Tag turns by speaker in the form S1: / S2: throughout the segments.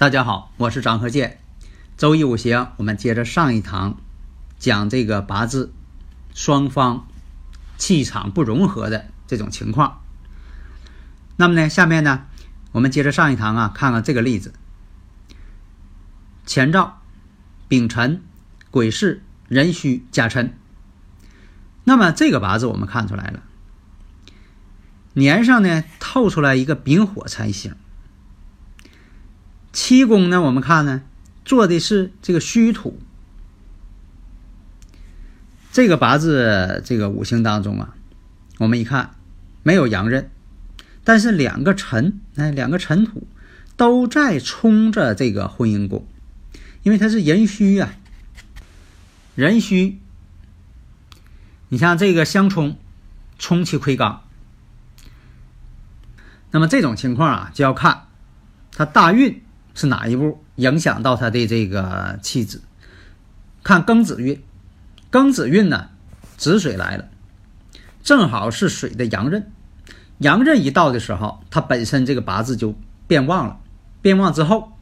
S1: 大家好，我是张和建。周易五行，我们接着上一堂讲这个八字双方气场不融合的这种情况。那么呢，下面呢，我们接着上一堂啊，看看这个例子：乾兆、丙辰、癸巳、壬戌、甲辰。那么这个八字我们看出来了，年上呢透出来一个丙火财星。七宫呢？我们看呢，做的是这个虚土。这个八字这个五行当中啊，我们一看没有阳刃，但是两个辰，哎，两个辰土都在冲着这个婚姻宫，因为它是壬戌啊，壬戌。你像这个相冲，冲其魁罡。那么这种情况啊，就要看他大运。是哪一步影响到他的这个气质？看庚子运，庚子运呢，子水来了，正好是水的阳刃。阳刃一到的时候，他本身这个八字就变旺了。变旺之后，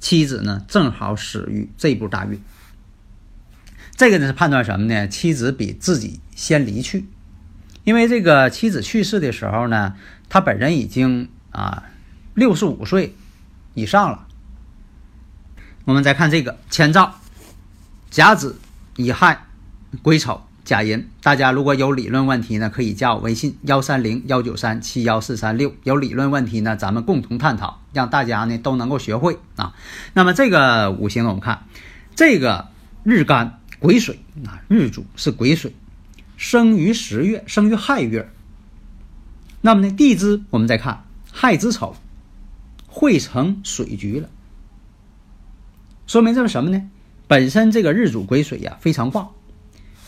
S1: 妻子呢正好死于这步大运。这个呢是判断什么呢？妻子比自己先离去，因为这个妻子去世的时候呢，他本人已经啊六十五岁。以上了，我们再看这个乾兆，甲子、乙亥、癸丑、甲寅。大家如果有理论问题呢，可以加我微信幺三零幺九三七幺四三六。有理论问题呢，咱们共同探讨，让大家呢都能够学会啊。那么这个五行我们看，这个日干癸水啊，日主是癸水，生于十月，生于亥月。那么呢，地支我们再看亥子丑。会成水局了，说明这是什么呢？本身这个日主癸水呀非常旺，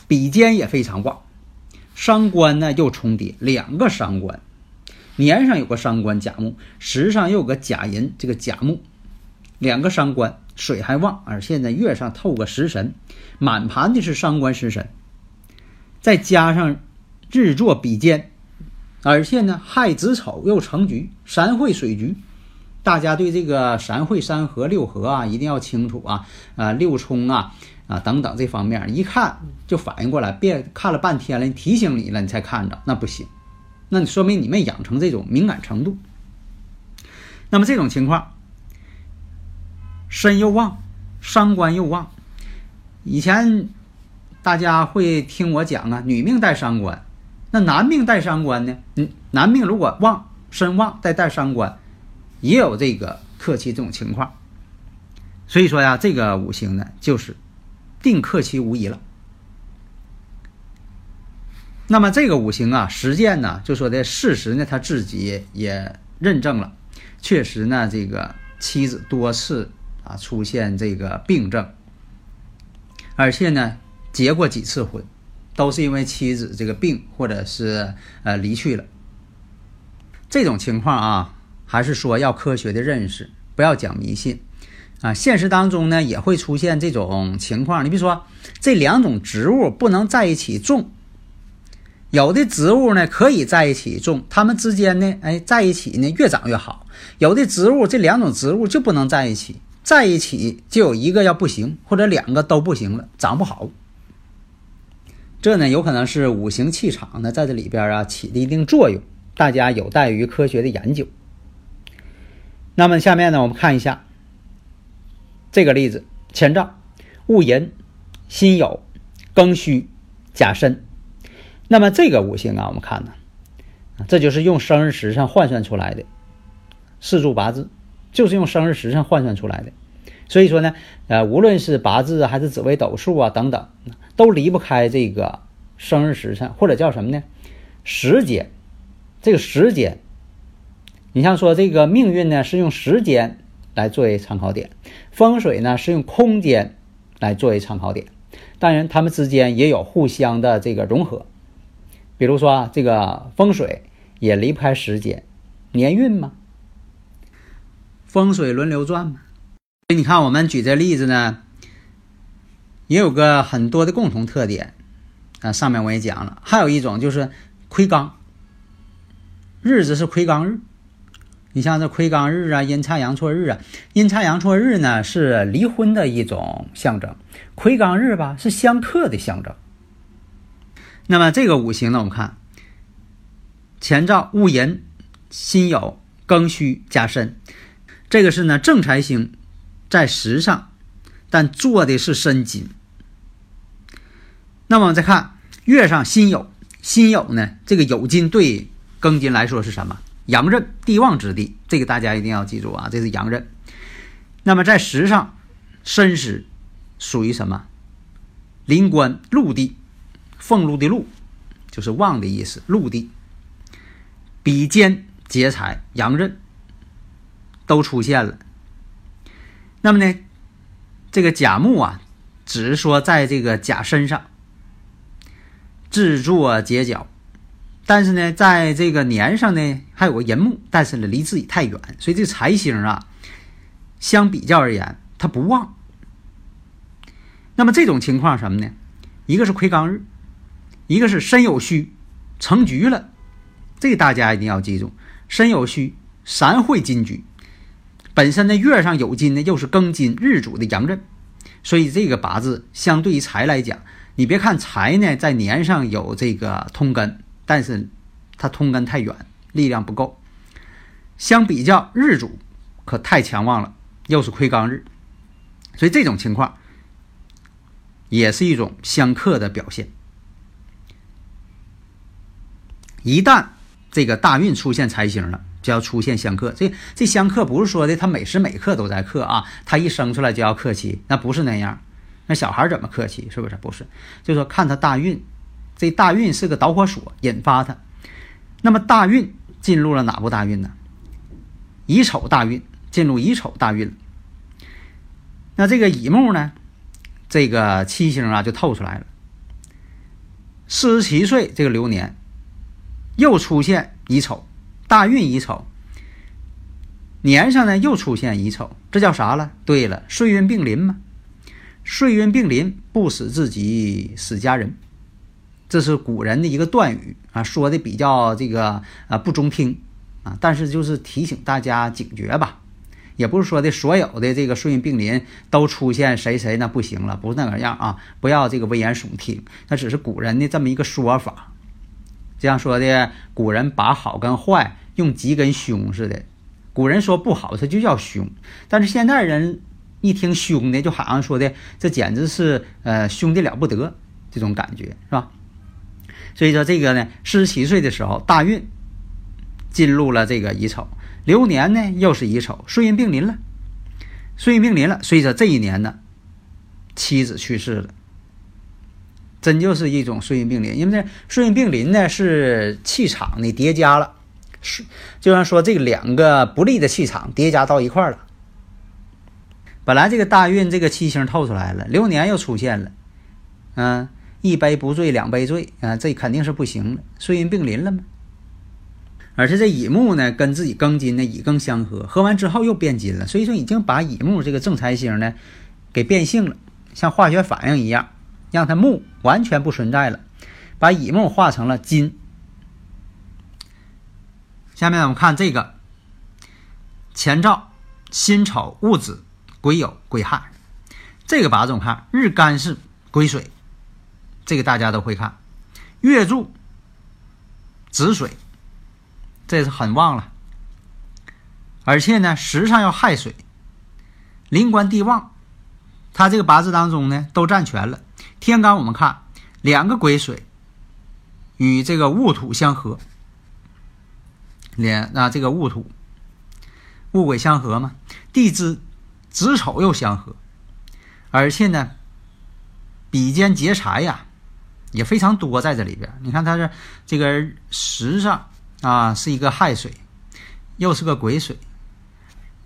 S1: 比肩也非常旺，伤官呢又重叠两个伤官，年上有个伤官甲木，时上又有个甲寅，这个甲木两个伤官，水还旺，而现在月上透个食神，满盘的是伤官食神，再加上日坐比肩，而且呢亥子丑又成局，三会水局。大家对这个三会三合六合啊，一定要清楚啊！啊，六冲啊，啊等等这方面，一看就反应过来，别看了半天了，提醒你了，你才看着，那不行，那你说明你没养成这种敏感程度。那么这种情况，身又旺，伤官又旺。以前大家会听我讲啊，女命带伤官，那男命带伤官呢？嗯，男命如果旺，身旺再带伤官，也有这个克妻这种情况。所以说呀，这个五行呢，就是定克妻无疑了。那么这个五行啊，实践呢，就说的事实呢，他自己也认证了，确实呢，这个妻子多次啊出现这个病症，而且呢，结过几次婚，都是因为妻子这个病或者是呃离去了。这种情况啊，还是说要科学的认识，不要讲迷信啊。现实当中呢，也会出现这种情况。你比如说，这两种植物不能在一起种。有的植物呢可以在一起种，它们之间呢，哎，在一起呢越长越好。有的植物这两种植物就不能在一起，在一起就有一个要不行，或者两个都不行了，长不好。这呢有可能是五行气场呢在这里边啊起的一定作用，大家有待于科学的研究。那么下面呢我们看一下这个例子：乾兆、戊寅、辛酉、庚戌、甲申。那么这个五行啊，我们看呢，这就是用生日时辰换算出来的四柱八字，就是用生日时辰换算出来的。所以说呢，呃，无论是八字还是紫微斗数啊等等，都离不开这个生日时辰，或者叫什么呢？时间。这个时间，你像说这个命运呢，是用时间来作为参考点；风水呢，是用空间来作为参考点。当然，它们之间也有互相的这个融合。比如说啊，这个风水也离不开时间、年运嘛，风水轮流转嘛。所以你看，我们举这例子呢，也有个很多的共同特点啊。上面我也讲了，还有一种就是亏刚，日子是亏刚日。你像这魁罡日啊、阴差阳错日啊，阴差阳错日呢是离婚的一种象征，魁罡日吧是相克的象征。那么这个五行呢，我们看前兆戊寅、辛酉、庚戌、甲申，这个是呢正财星在时上，但做的是申金。那么我们再看月上辛酉，辛酉呢这个酉金对庚金来说是什么？阳刃，地旺之地，这个大家一定要记住啊，这是阳刃。那么在时上申时属于什么？临官陆地。俸禄的禄，就是旺的意思。禄地，比肩劫财，阳刃都出现了。那么呢，这个甲木啊，只是说在这个甲身上制作结角，但是呢，在这个年上呢，还有个寅木，但是呢，离自己太远，所以这财星啊，相比较而言，它不旺。那么这种情况什么呢？一个是亏刚日。一个是身有虚，成局了，这大家一定要记住。身有虚，三会金局，本身呢月上有金呢，又是庚金日主的阳刃，所以这个八字相对于财来讲，你别看财呢在年上有这个通根，但是它通根太远，力量不够。相比较日主可太强旺了，又是亏刚日，所以这种情况也是一种相克的表现。一旦这个大运出现财星了，就要出现相克。这这相克不是说的他每时每刻都在克啊，他一生出来就要克妻，那不是那样。那小孩怎么克妻？是不是？不是，就说看他大运，这大运是个导火索，引发它。那么大运进入了哪部大运呢？乙丑大运进入乙丑大运。那这个乙木呢？这个七星啊就透出来了。四十七岁这个流年。又出现乙丑，大运乙丑，年上呢又出现乙丑，这叫啥了？对了，岁运并临嘛。岁运并临，不死自己，死家人，这是古人的一个断语啊，说的比较这个啊不中听啊，但是就是提醒大家警觉吧，也不是说的所有的这个顺应病临都出现谁谁那不行了，不是那个样啊，不要这个危言耸听，那只是古人的这么一个说法。这样说的，古人把好跟坏用吉跟凶似的。古人说不好，他就叫凶。但是现代人一听凶的，就好像说的这简直是呃凶的了不得这种感觉，是吧？所以说这个呢，四十七岁的时候大运进入了这个乙丑。流年呢又是乙丑，岁运并临了，岁运并临了，所以说这一年呢，妻子去世了。真就是一种岁运并临，因为这岁运并临呢是气场的叠加了，是就像说这两个不利的气场叠加到一块了。本来这个大运这个七星透出来了，流年又出现了，嗯，一杯不醉两杯醉啊，这肯定是不行了，岁运并临了嘛。而且这乙木呢跟自己庚金呢乙庚相合，合完之后又变金了，所以说已经把乙木这个正财星呢给变性了，像化学反应一样。让它木完全不存在了，把乙木化成了金。下面我们看这个前兆：辛丑、戊子、癸酉、癸亥。这个八字我们看日干是癸水，这个大家都会看。月柱子水，这是很旺了。而且呢，时上要亥水，临官地旺，他这个八字当中呢都占全了。天干我们看两个癸水与这个戊土相合，连啊这个戊土戊癸相合嘛，地支子丑又相合，而且呢比肩劫财呀也非常多在这里边。你看它这这个时上啊是一个亥水，又是个癸水，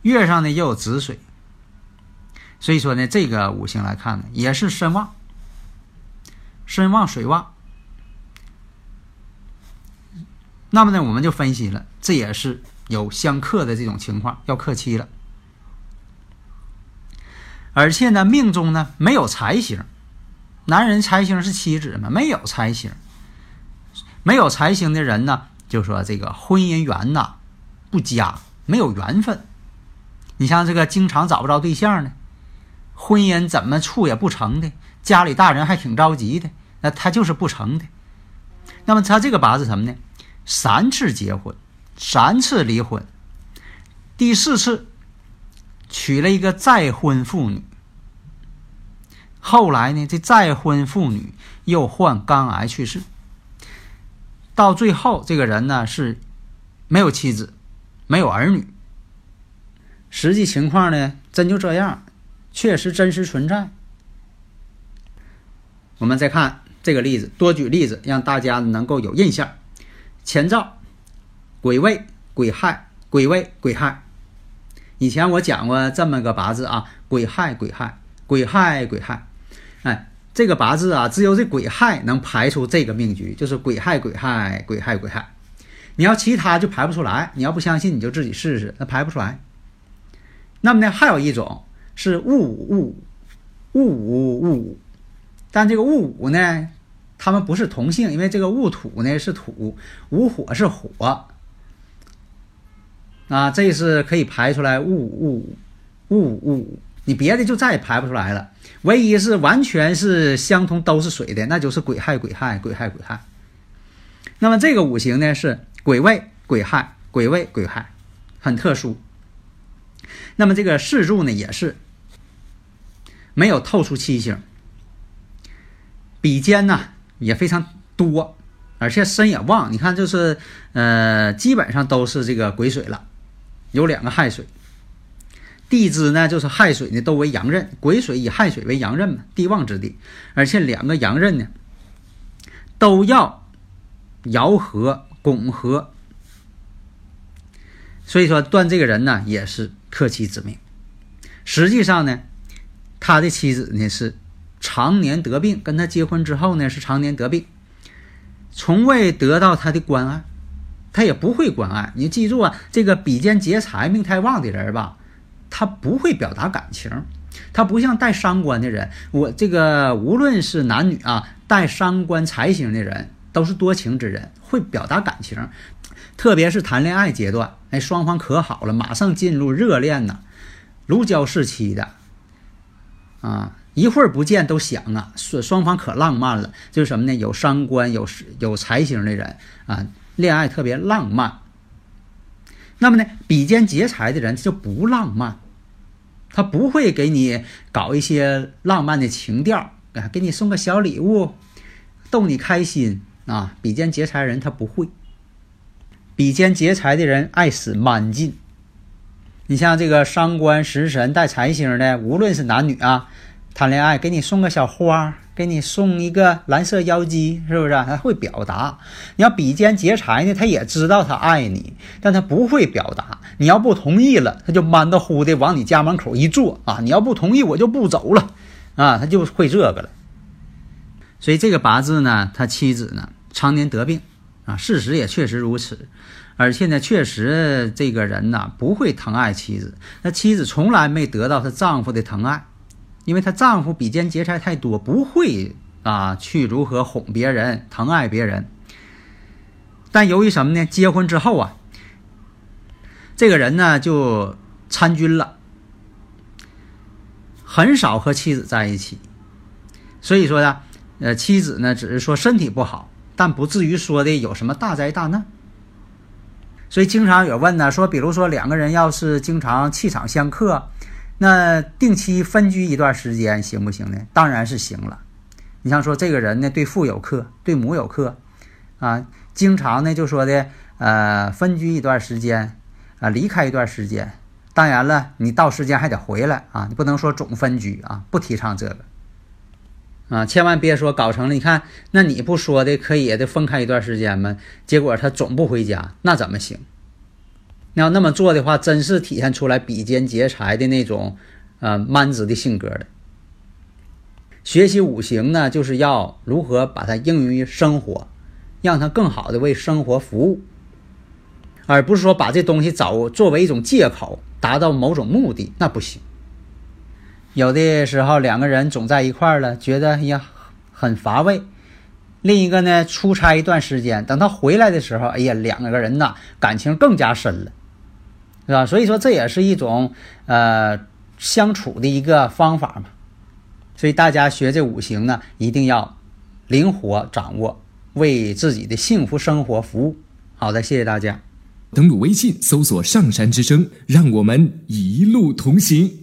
S1: 月上呢又有子水，所以说呢这个五行来看呢也是身旺。身旺水旺，那么呢，我们就分析了，这也是有相克的这种情况，要克妻了。而且呢，命中呢没有财星，男人财星是妻子吗，没有财星，没有财星的人呢，就说这个婚姻缘呐不佳，没有缘分。你像这个经常找不着对象的，婚姻怎么处也不成的。家里大人还挺着急的，那他就是不成的。那么他这个八字什么呢？三次结婚，三次离婚，第四次娶了一个再婚妇女。后来呢，这再婚妇女又患肝癌去世。到最后，这个人呢是没有妻子，没有儿女。实际情况呢，真就这样，确实真实存在。我们再看这个例子，多举例子，让大家能够有印象。前兆：癸未、癸亥、癸未、癸亥。以前我讲过这么个八字啊，癸亥、癸亥、癸亥、癸亥。这个八字啊，只有这癸亥能排出这个命局，就是癸亥、癸亥、癸亥、癸亥。你要其他就排不出来。你要不相信，你就自己试试，那排不出来。那么呢，还有一种是戊午、戊午、戊午、戊。但这个戊午呢，他们不是同性，因为这个戊土呢是土，午火是火，啊，这是可以排出来戊戊戊戊午，你别的就再也排不出来了。唯一是完全是相同，都是水的，那就是癸亥癸亥癸亥癸亥。那么这个五行呢是癸未癸亥癸未癸亥，很特殊。那么这个四柱呢也是没有透出七星。比肩呢也非常多，而且身也旺。你看，就是呃，基本上都是这个癸水了，有两个亥水。地支呢就是亥水呢都为阳刃，癸水以亥水为阳刃嘛，地旺之地。而且两个阳刃呢都要爻合拱合，所以说断这个人呢也是克妻之命。实际上呢，他的妻子呢是。常年得病，跟他结婚之后呢，是常年得病，从未得到他的关爱，他也不会关爱。你记住啊，这个比肩劫财命太旺的人吧，他不会表达感情，他不像带伤官的人。我这个无论是男女啊，带伤官财星的人都是多情之人，会表达感情，特别是谈恋爱阶段，哎，双方可好了，马上进入热恋呐，如胶似漆的，啊。一会儿不见都想啊，双双方可浪漫了。就是什么呢？有伤官、有有财星的人啊，恋爱特别浪漫。那么呢，比肩劫财的人就不浪漫，他不会给你搞一些浪漫的情调啊，给你送个小礼物，逗你开心啊。比肩劫财人他不会。比肩劫财的人爱使蛮劲。你像这个伤官食神带财星的，无论是男女啊，谈恋爱给你送个小花，给你送一个蓝色妖姬，是不是？他会表达。你要比肩劫财呢，他也知道他爱你，但他不会表达。你要不同意了，他就闷得乎的往你家门口一坐啊！你要不同意，我就不走了啊！他就会这个了。所以这个八字呢，他妻子呢常年得病啊，事实也确实如此。而且呢，确实这个人呐不会疼爱妻子，那妻子从来没得到她丈夫的疼爱，因为她丈夫比肩劫财太多，不会啊去如何哄别人、疼爱别人。但由于什么呢？结婚之后啊，这个人呢就参军了，很少和妻子在一起，所以说呢，呃，妻子呢只是说身体不好，但不至于说的有什么大灾大难。所以经常有问呢，说比如说两个人要是经常气场相克，那定期分居一段时间行不行呢？当然是行了。你像说这个人呢，对父有克，对母有克，啊，经常呢就说的呃分居一段时间，啊离开一段时间。当然了，你到时间还得回来啊，你不能说总分居啊，不提倡这个。啊，千万别说搞成了，你看那你不说的可以也得分开一段时间吗？结果他总不回家，那怎么行？要那么做的话，真是体现出来比肩劫财的那种，呃，蛮子的性格的。学习五行呢，就是要如何把它应用于生活，让它更好的为生活服务，而不是说把这东西找作为一种借口，达到某种目的，那不行。有的时候两个人总在一块儿了，觉得呀很乏味。另一个呢，出差一段时间，等他回来的时候，哎呀，两个人呐感情更加深了。是吧？所以说这也是一种呃相处的一个方法嘛。所以大家学这五行呢，一定要灵活掌握，为自己的幸福生活服务。好的，谢谢大家。
S2: 登录微信搜索“上山之声”，让我们一路同行。